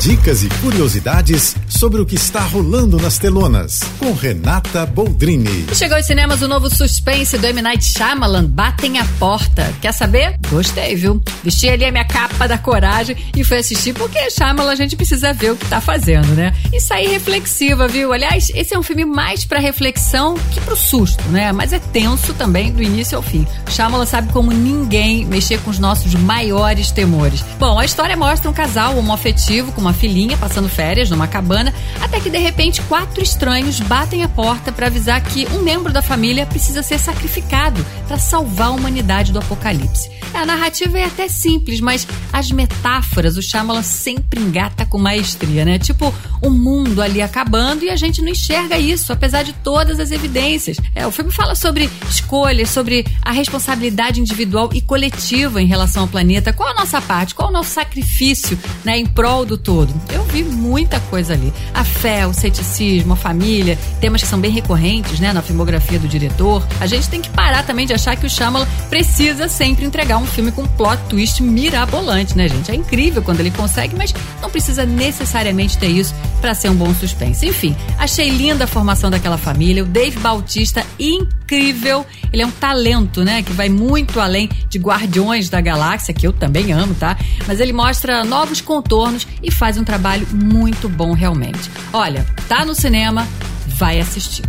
Dicas e curiosidades sobre o que está rolando nas telonas, com Renata Boldrini. Chegou aos cinemas o novo suspense do M. Night Shyamalan, Batem a Porta. Quer saber? Gostei, viu? Vesti ali a minha capa da coragem e fui assistir porque Shyamalan a gente precisa ver o que tá fazendo, né? E sair reflexiva, viu? Aliás, esse é um filme mais para reflexão que pro susto, né? Mas é tenso também do início ao fim. Shyamalan sabe como ninguém mexer com os nossos maiores temores. Bom, a história mostra um casal homoafetivo com uma uma filhinha passando férias numa cabana, até que de repente quatro estranhos batem a porta para avisar que um membro da família precisa ser sacrificado para salvar a humanidade do apocalipse. A narrativa é até simples, mas as metáforas o Shyamalan sempre engata com maestria, né? Tipo, o mundo ali acabando e a gente não enxerga isso, apesar de todas as evidências. É, o filme fala sobre escolhas, sobre a responsabilidade individual e coletiva em relação ao planeta. Qual a nossa parte? Qual o nosso sacrifício né, em prol do todo? Eu vi muita coisa ali. A fé, o ceticismo, a família, temas que são bem recorrentes, né, na filmografia do diretor. A gente tem que parar também de achar que o Shyamalan precisa sempre entregar um filme com plot twist mirabolante, né, gente? É incrível quando ele consegue, mas não precisa necessariamente ter isso para ser um bom suspense. Enfim, achei linda a formação daquela família. O Dave Bautista, incrível. Ele é um talento, né, que vai muito além de Guardiões da Galáxia, que eu também amo, tá? Mas ele mostra novos contornos e faz um trabalho muito bom realmente. Olha, tá no cinema, vai assistir.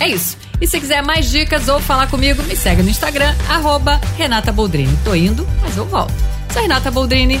É isso. E se quiser mais dicas ou falar comigo, me segue no Instagram, arroba Renata Boldrini. Tô indo, mas eu volto. Sou Renata Boldrini